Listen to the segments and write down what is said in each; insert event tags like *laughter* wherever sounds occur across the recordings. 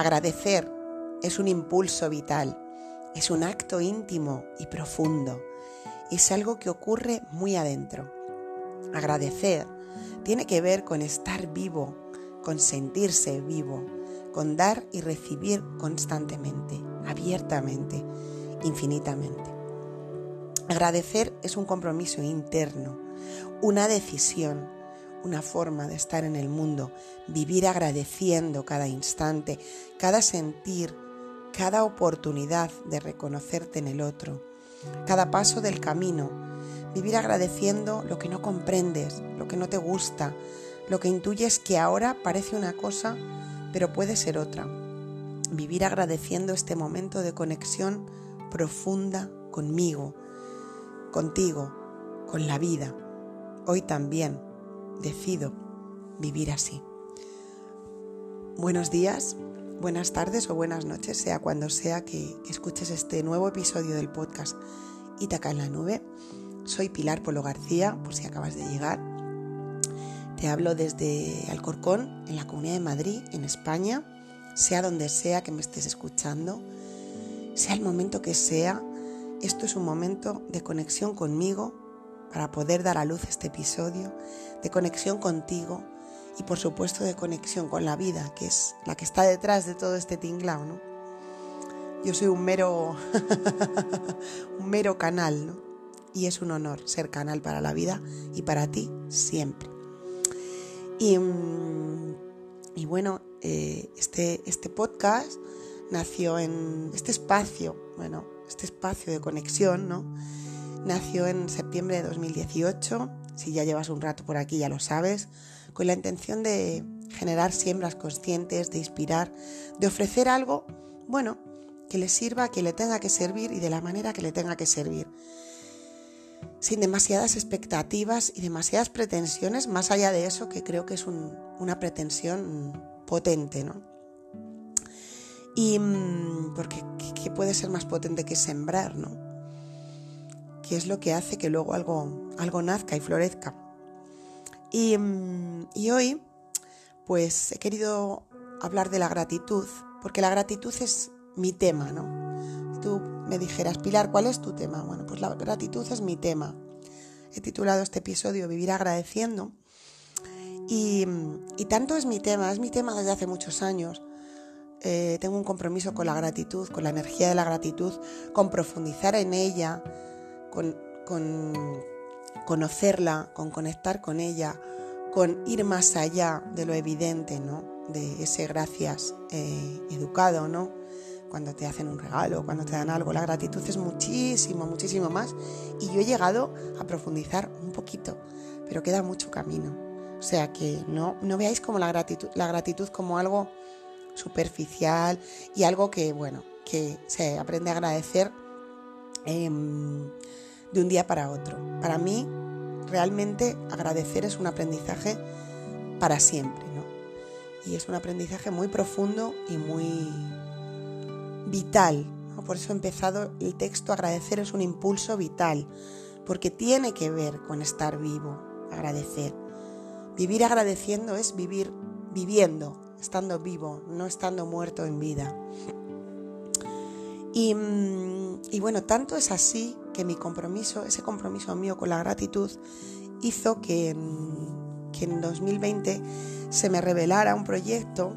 Agradecer es un impulso vital, es un acto íntimo y profundo, es algo que ocurre muy adentro. Agradecer tiene que ver con estar vivo, con sentirse vivo, con dar y recibir constantemente, abiertamente, infinitamente. Agradecer es un compromiso interno, una decisión, una forma de estar en el mundo, vivir agradeciendo cada instante, cada sentir, cada oportunidad de reconocerte en el otro, cada paso del camino, vivir agradeciendo lo que no comprendes, lo que no te gusta, lo que intuyes que ahora parece una cosa, pero puede ser otra. Vivir agradeciendo este momento de conexión profunda conmigo, contigo, con la vida. Hoy también decido vivir así. Buenos días, buenas tardes o buenas noches, sea cuando sea que escuches este nuevo episodio del podcast Itaca en la Nube. Soy Pilar Polo García, por si acabas de llegar. Te hablo desde Alcorcón, en la Comunidad de Madrid, en España, sea donde sea que me estés escuchando, sea el momento que sea, esto es un momento de conexión conmigo para poder dar a luz este episodio, de conexión contigo y por supuesto de conexión con la vida, que es la que está detrás de todo este tinglao, ¿no? Yo soy un mero *laughs* un mero canal, ¿no? Y es un honor ser canal para la vida y para ti siempre. Y, mm, bueno, eh, este, este podcast nació en este espacio, bueno, este espacio de conexión, ¿no? Nació en septiembre de 2018, si ya llevas un rato por aquí ya lo sabes, con la intención de generar siembras conscientes, de inspirar, de ofrecer algo, bueno, que le sirva, que le tenga que servir y de la manera que le tenga que servir. Sin demasiadas expectativas y demasiadas pretensiones, más allá de eso, que creo que es una pretensión potente, ¿no? Y mm, porque ¿qué puede ser más potente que sembrar, no? Que es lo que hace que luego algo, algo nazca y florezca. Y, mm, y hoy, pues he querido hablar de la gratitud, porque la gratitud es mi tema, ¿no? tú me dijeras, Pilar, ¿cuál es tu tema? Bueno, pues la gratitud es mi tema. He titulado este episodio Vivir agradeciendo. Y, y tanto es mi tema, es mi tema desde hace muchos años. Eh, tengo un compromiso con la gratitud, con la energía de la gratitud, con profundizar en ella, con, conocerla, con conectar con ella, con ir más allá de lo evidente, ¿no? De ese gracias eh, educado, ¿no? Cuando te hacen un regalo, cuando te dan algo, la gratitud es muchísimo, muchísimo más. Y yo he llegado a profundizar un poquito, pero queda mucho camino. O sea que no, no veáis como la gratitud, la gratitud como algo superficial y algo que, bueno, que se aprende a agradecer em, de un día para otro. Para mí, realmente agradecer es un aprendizaje para siempre, ¿no? Y es un aprendizaje muy profundo y muy vital. Por eso he empezado el texto, agradecer es un impulso vital, porque tiene que ver con estar vivo, agradecer. Vivir agradeciendo es vivir viviendo, estando vivo, no estando muerto en vida. Y, mm, y, bueno, tanto es así que mi compromiso, ese compromiso mío con la gratitud, hizo que, en 2020 se me revelara un proyecto,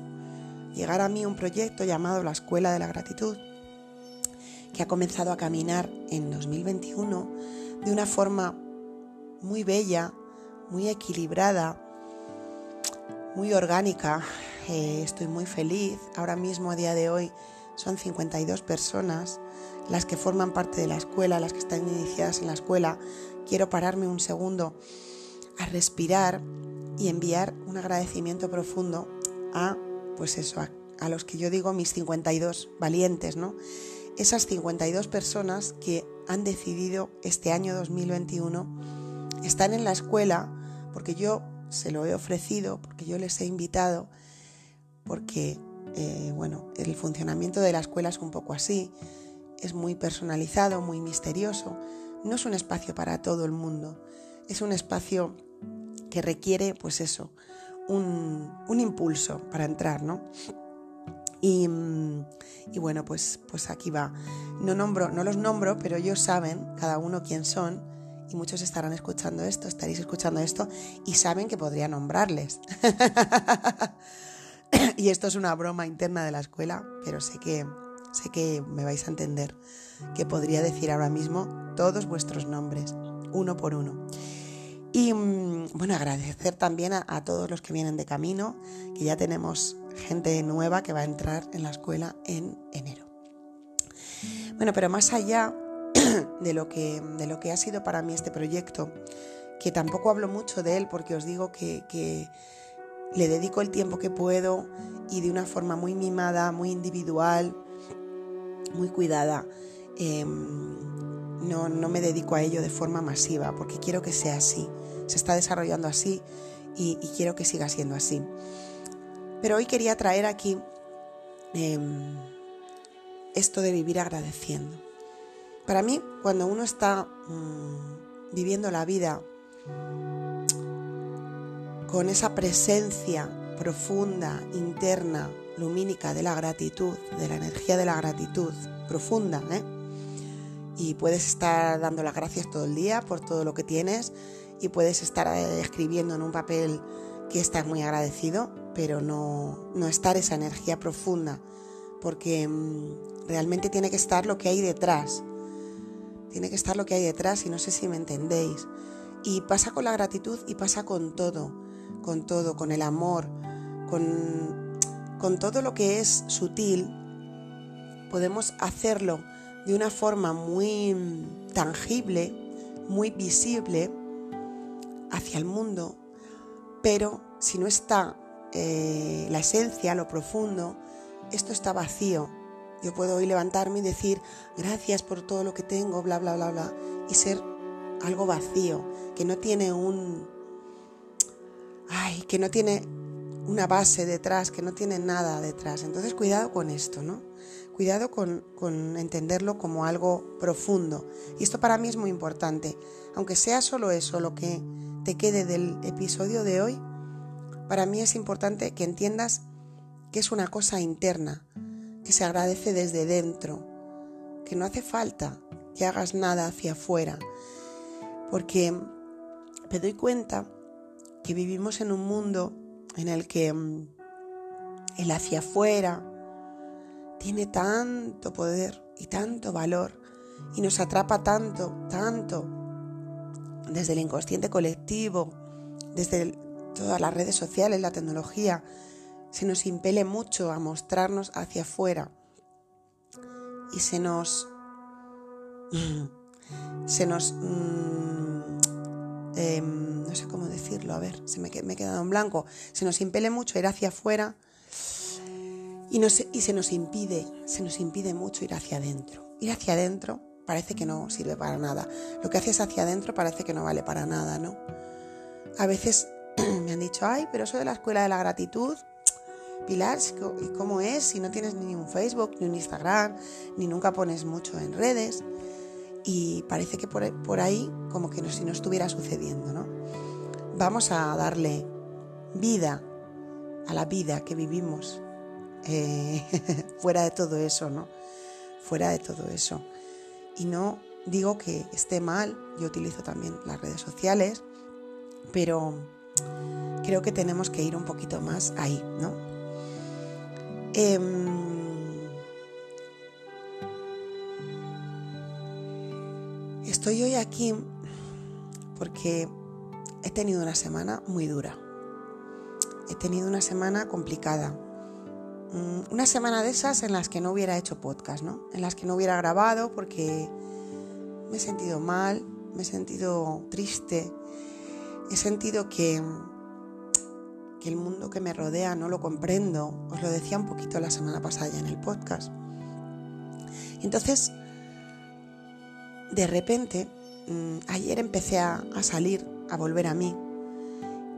llegara a mí un proyecto llamado la Escuela de la Gratitud, que ha comenzado a caminar en 2021 de una forma muy bella, muy equilibrada, muy orgánica, eh, estoy muy feliz. Ahora mismo, a día de hoy, son 52 personas las que forman parte de la escuela, las que están iniciadas en la escuela. Quiero pararme un segundo a respirar y enviar un agradecimiento profundo a, pues eso, a, los que yo digo mis 52 valientes, ¿no? Esas 52 personas que han decidido este año 2021 estar en la escuela porque yo se lo he ofrecido, porque yo les he invitado porque, eh, bueno, el funcionamiento de la escuela es un poco así, es muy personalizado, muy misterioso, no es un espacio para todo el mundo, es un espacio que requiere, pues eso, un, impulso para entrar, ¿no? Y, y, bueno, pues, pues aquí va. No, nombro, no los nombro, pero ellos saben cada uno quién son y muchos estarán escuchando esto, estaréis escuchando esto y saben que podría nombrarles. *laughs* y esto es una broma interna de la escuela, pero sé que, sé que me vais a entender que podría decir ahora mismo todos vuestros nombres, uno por uno. Y mm, bueno, agradecer también a, todos los que vienen de camino, que ya tenemos gente nueva que va a entrar en la escuela en enero. Bueno, pero más allá *clears throat* de lo que, de lo que ha sido para mí este proyecto, que tampoco hablo mucho de él porque os digo que, que le dedico el tiempo que puedo y de una forma muy mimada, muy individual, muy cuidada. Em, no, no, me dedico a ello de forma masiva porque quiero que sea así. Se está desarrollando así y, quiero que siga siendo así. Pero hoy quería traer aquí em, esto de vivir agradeciendo. Para mí, cuando uno está mm, viviendo la vida con esa presencia profunda, interna, lumínica de la gratitud, de la energía de la gratitud profunda, ¿eh? y puedes estar dando las gracias todo el día por todo lo que tienes y puedes estar eh, escribiendo en un papel que estás muy agradecido, pero no, no estar esa energía profunda, porque mm, realmente tiene que estar lo que hay detrás. Tiene que estar lo que hay detrás y no sé si me entendéis. Y pasa con la gratitud y pasa con todo con todo, con el amor, con, con todo lo que es sutil, podemos hacerlo de una forma muy tangible, muy visible hacia el mundo, pero si no está eh, la esencia, lo profundo, esto está vacío. Yo puedo hoy levantarme y decir gracias por todo lo que tengo, bla, bla, bla, bla, y ser algo vacío, que no tiene un, ay, que no tiene una base detrás, que no tiene nada detrás. Entonces cuidado con esto, ¿no? Cuidado con, entenderlo como algo profundo. Y esto para mí es muy importante. Aunque sea solo eso lo que te quede del episodio de hoy, para mí es importante que entiendas que es una cosa interna, que se agradece desde dentro, que no hace falta que hagas nada hacia afuera, porque me doy cuenta que vivimos en un mundo en el que mm, el hacia afuera tiene tanto poder y tanto valor y nos atrapa tanto, tanto, desde el inconsciente colectivo, desde todas las redes sociales, la tecnología, se nos impele mucho a mostrarnos hacia afuera y se nos *laughs* se nos mm, em, no sé cómo decirlo, a ver, se me, me he quedado en blanco, se nos impele mucho ir hacia afuera y, y se nos impide, se nos impide mucho ir hacia adentro. Ir hacia adentro parece que no sirve para nada. Lo que haces hacia adentro parece que no vale para nada, ¿no? A veces *clears throat* me han dicho, ay, pero eso de la escuela de la gratitud, Pilar, ¿y cómo es? Si no tienes ni un Facebook, ni un Instagram, ni nunca pones mucho en redes. Y parece que por, ahí como que no, si no estuviera sucediendo, ¿no? Vamos a darle vida a la vida que vivimos eh, *laughs* fuera de todo eso, ¿no? Fuera de todo eso. Y no digo que esté mal, yo utilizo también las redes sociales, pero creo que tenemos que ir un poquito más ahí, ¿no? Em, estoy hoy aquí porque he tenido una semana muy dura. He tenido una semana complicada. Mm, una semana de esas en las que no hubiera hecho podcast, ¿no? En las que no hubiera grabado porque me he sentido mal, me he sentido triste, he sentido que que el mundo que me rodea no lo comprendo. Os lo decía un poquito la semana pasada en el podcast. Entonces, de repente, mm, ayer empecé a, a salir, a volver a mí.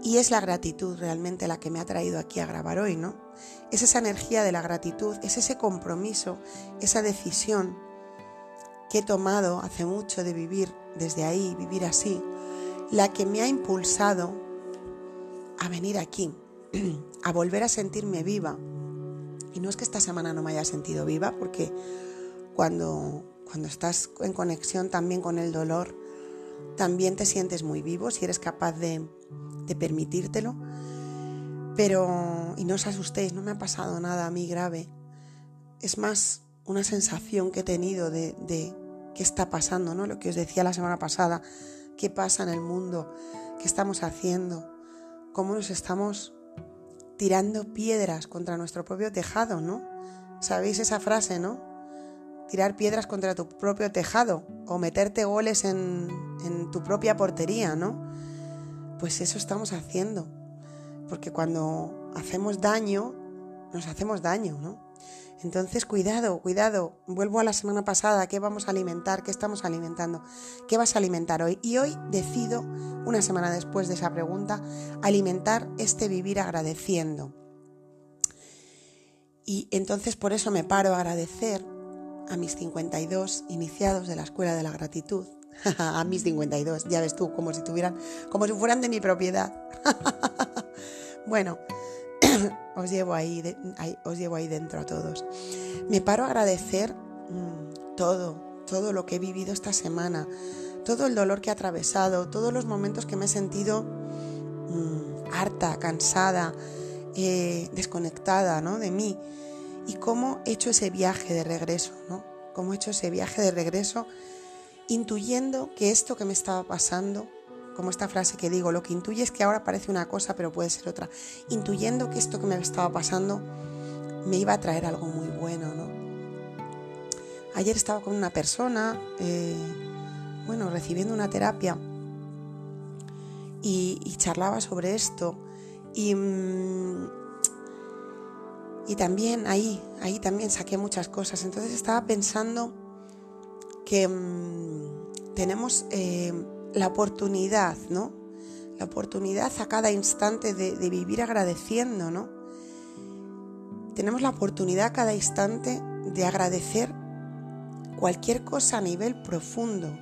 Y es la gratitud realmente la que me ha traído aquí a grabar hoy, ¿no? Es esa energía de la gratitud, es ese compromiso, esa decisión que he tomado hace mucho de vivir desde ahí, vivir así, la que me ha impulsado a venir aquí, *clears throat* a volver a sentirme viva Y no es que esta semana no me haya sentido viva, porque cuando, cuando estás en conexión también con el dolor, también te sientes muy vivo si eres capaz de, de permitírtelo. Pero, y no os asustéis, no me ha pasado nada a mí grave. Es más una sensación que he tenido de, de qué está pasando, ¿no? Lo que os decía la semana pasada, qué pasa en el mundo, qué estamos haciendo, cómo nos estamos tirando piedras contra nuestro propio tejado, ¿no? ¿Sabéis esa frase, no? Tirar piedras contra tu propio tejado o meterte goles en, en tu propia portería, ¿no? Pues eso estamos haciendo. Porque cuando hacemos daño, nos hacemos daño, ¿no? Entonces, cuidado, cuidado. Vuelvo a la semana pasada, ¿qué vamos a alimentar? ¿Qué estamos alimentando? ¿Qué vas a alimentar hoy? Y hoy decido, una semana después de esa pregunta, alimentar este vivir agradeciendo. Y entonces por eso me paro a agradecer a mis 52 iniciados de la Escuela de la Gratitud. *laughs* a mis 52, ya ves tú, como si tuvieran, como si fueran de mi propiedad. *laughs* bueno, *clears throat* os llevo ahí, os llevo ahí dentro a todos. Me paro a agradecer mm, todo, todo lo que he vivido esta semana, todo el dolor que he atravesado, todos los momentos que me he sentido mm, harta, cansada, eh, desconectada ¿no? de mí y cómo he hecho ese viaje de regreso, ¿no? Cómo he hecho ese viaje de regreso intuyendo que esto que me estaba pasando como esta frase que digo, lo que intuye es que ahora parece una cosa pero puede ser otra, intuyendo que esto que me estaba pasando me iba a traer algo muy bueno, ¿no? Ayer estaba con una persona, eh, bueno, recibiendo una terapia y, charlaba sobre esto y, mm, y también ahí, ahí también saqué muchas cosas. Entonces estaba pensando que mm, tenemos... Eh, la oportunidad, ¿no? La oportunidad a cada instante de, vivir agradeciendo, ¿no? Tenemos la oportunidad a cada instante de agradecer cualquier cosa a nivel profundo.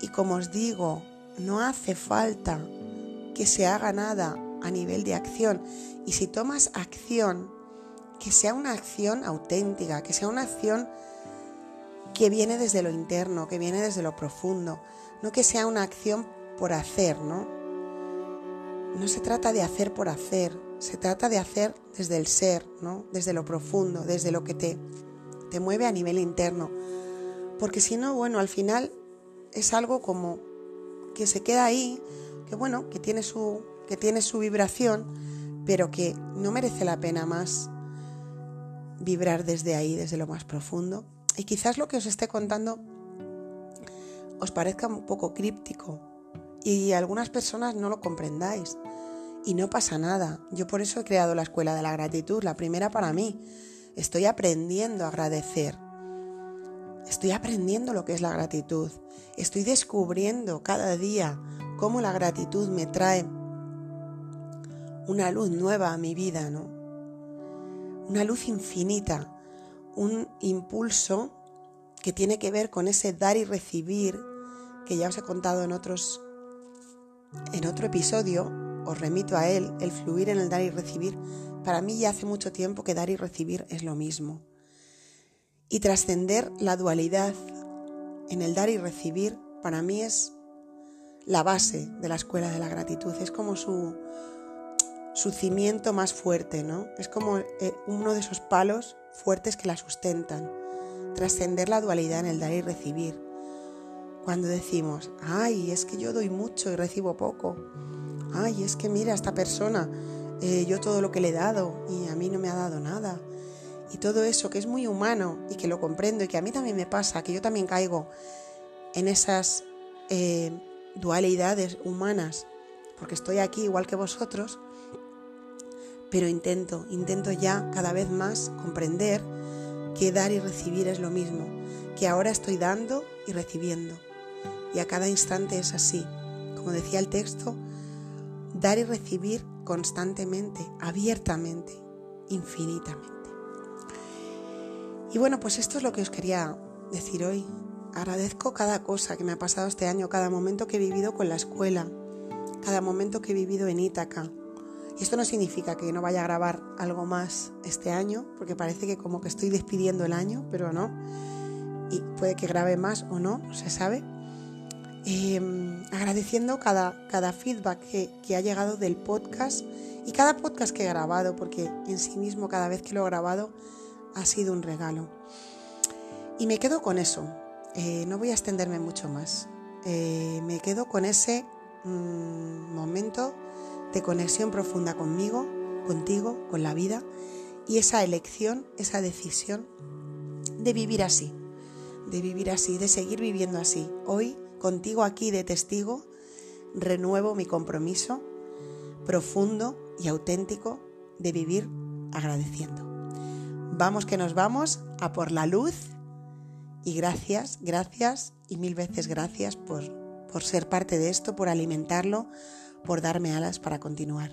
Y como os digo, no hace falta que se haga nada a nivel de acción. Y si tomas acción, que sea una acción auténtica, que sea una acción que viene desde lo interno, que viene desde lo profundo, no que sea una acción por hacer, ¿no? No se trata de hacer por hacer, se trata de hacer desde el ser, ¿no? Desde lo profundo, desde lo que te, te mueve a nivel interno. Porque si no, bueno, al final es algo como que se queda ahí, que bueno, que tiene su, que tiene su vibración, pero que no merece la pena más vibrar desde ahí, desde lo más profundo. Y quizás lo que os esté contando os parezca un poco críptico y algunas personas no lo comprendáis. Y no pasa nada. Yo por eso he creado la Escuela de la Gratitud, la primera para mí. Estoy aprendiendo a agradecer. Estoy aprendiendo lo que es la gratitud. Estoy descubriendo cada día cómo la gratitud me trae una luz nueva a mi vida, ¿no? Una luz infinita, un impulso que tiene que ver con ese dar y recibir que ya os he contado en otros en otro episodio, os remito a él, el fluir en el dar y recibir. Para mí ya hace mucho tiempo que dar y recibir es lo mismo. Y trascender la dualidad en el dar y recibir para mí es la base de la escuela de la gratitud, es como su, su cimiento más fuerte, ¿no? Es como eh, uno de esos palos fuertes que la sustentan trascender la dualidad en el dar y recibir. Cuando decimos, ay, es que yo doy mucho y recibo poco. Ay, es que mira, esta persona, eh, yo todo lo que le he dado y a mí no me ha dado nada. Y todo eso que es muy humano y que lo comprendo y que a mí también me pasa, que yo también caigo en esas eh, dualidades humanas, porque estoy aquí igual que vosotros, pero intento, intento ya cada vez más comprender que dar y recibir es lo mismo, que ahora estoy dando y recibiendo. Y a cada instante es así. Como decía el texto, dar y recibir constantemente, abiertamente, infinitamente. Y bueno, pues esto es lo que os quería decir hoy. Agradezco cada cosa que me ha pasado este año, cada momento que he vivido con la escuela, cada momento que he vivido en Ítaca, esto no significa que no vaya a grabar algo más este año, porque parece que como que estoy despidiendo el año, pero no. Y puede que grabe más o no, no se sabe. Em, agradeciendo cada, cada feedback que, que ha llegado del podcast y cada podcast que he grabado, porque en sí mismo cada vez que lo he grabado ha sido un regalo. Y me quedo con eso, eh, no voy a extenderme mucho más. Eh, me quedo con ese mm, momento de conexión profunda conmigo, contigo, con la vida y esa elección, esa decisión de vivir así, de vivir así, de seguir viviendo así. Hoy, contigo aquí de testigo, renuevo mi compromiso profundo y auténtico de vivir agradeciendo. Vamos que nos vamos a por la luz y gracias, gracias y mil veces gracias por, por ser parte de esto, por alimentarlo, por darme alas para continuar.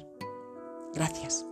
Gracias.